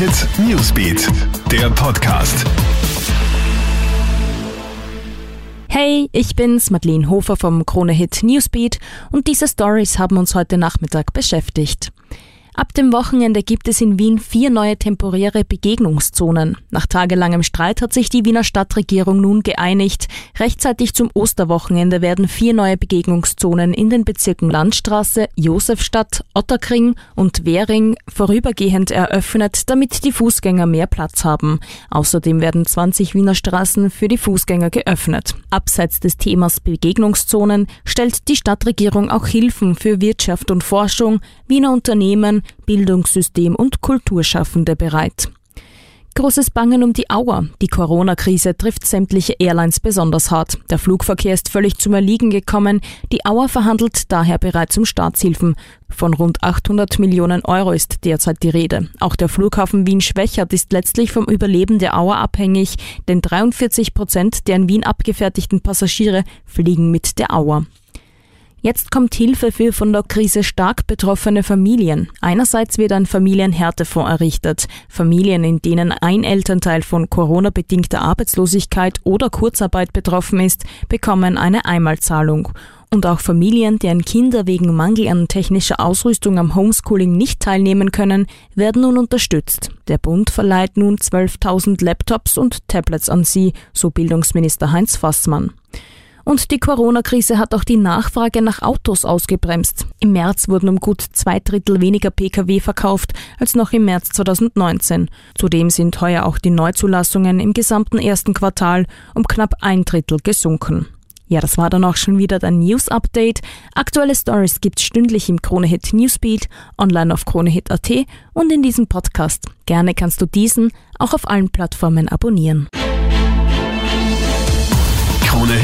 Hit Newsbeat, der Podcast. Hey, ich bin's, Madeleine Hofer vom Krone Hit Newsbeat und diese Stories haben uns heute Nachmittag beschäftigt. Ab dem Wochenende gibt es in Wien vier neue temporäre Begegnungszonen. Nach tagelangem Streit hat sich die Wiener Stadtregierung nun geeinigt. Rechtzeitig zum Osterwochenende werden vier neue Begegnungszonen in den Bezirken Landstraße, Josefstadt, Otterkring und Währing vorübergehend eröffnet, damit die Fußgänger mehr Platz haben. Außerdem werden 20 Wiener Straßen für die Fußgänger geöffnet. Abseits des Themas Begegnungszonen stellt die Stadtregierung auch Hilfen für Wirtschaft und Forschung, Wiener Unternehmen, Bildungssystem und Kulturschaffende bereit. Großes Bangen um die Auer. Die Corona-Krise trifft sämtliche Airlines besonders hart. Der Flugverkehr ist völlig zum Erliegen gekommen. Die Auer verhandelt daher bereits um Staatshilfen. Von rund 800 Millionen Euro ist derzeit die Rede. Auch der Flughafen Wien-Schwächert ist letztlich vom Überleben der Auer abhängig, denn 43 Prozent der in Wien abgefertigten Passagiere fliegen mit der Auer. Jetzt kommt Hilfe für von der Krise stark betroffene Familien. Einerseits wird ein Familienhärtefonds errichtet. Familien, in denen ein Elternteil von Corona-bedingter Arbeitslosigkeit oder Kurzarbeit betroffen ist, bekommen eine Einmalzahlung. Und auch Familien, deren Kinder wegen Mangel an technischer Ausrüstung am Homeschooling nicht teilnehmen können, werden nun unterstützt. Der Bund verleiht nun 12.000 Laptops und Tablets an sie, so Bildungsminister Heinz Fassmann. Und die Corona-Krise hat auch die Nachfrage nach Autos ausgebremst. Im März wurden um gut zwei Drittel weniger Pkw verkauft als noch im März 2019. Zudem sind heuer auch die Neuzulassungen im gesamten ersten Quartal um knapp ein Drittel gesunken. Ja, das war dann auch schon wieder dein News-Update. Aktuelle Stories gibt's stündlich im Kronehit Newsbeat, online auf kronehit.at und in diesem Podcast. Gerne kannst du diesen auch auf allen Plattformen abonnieren.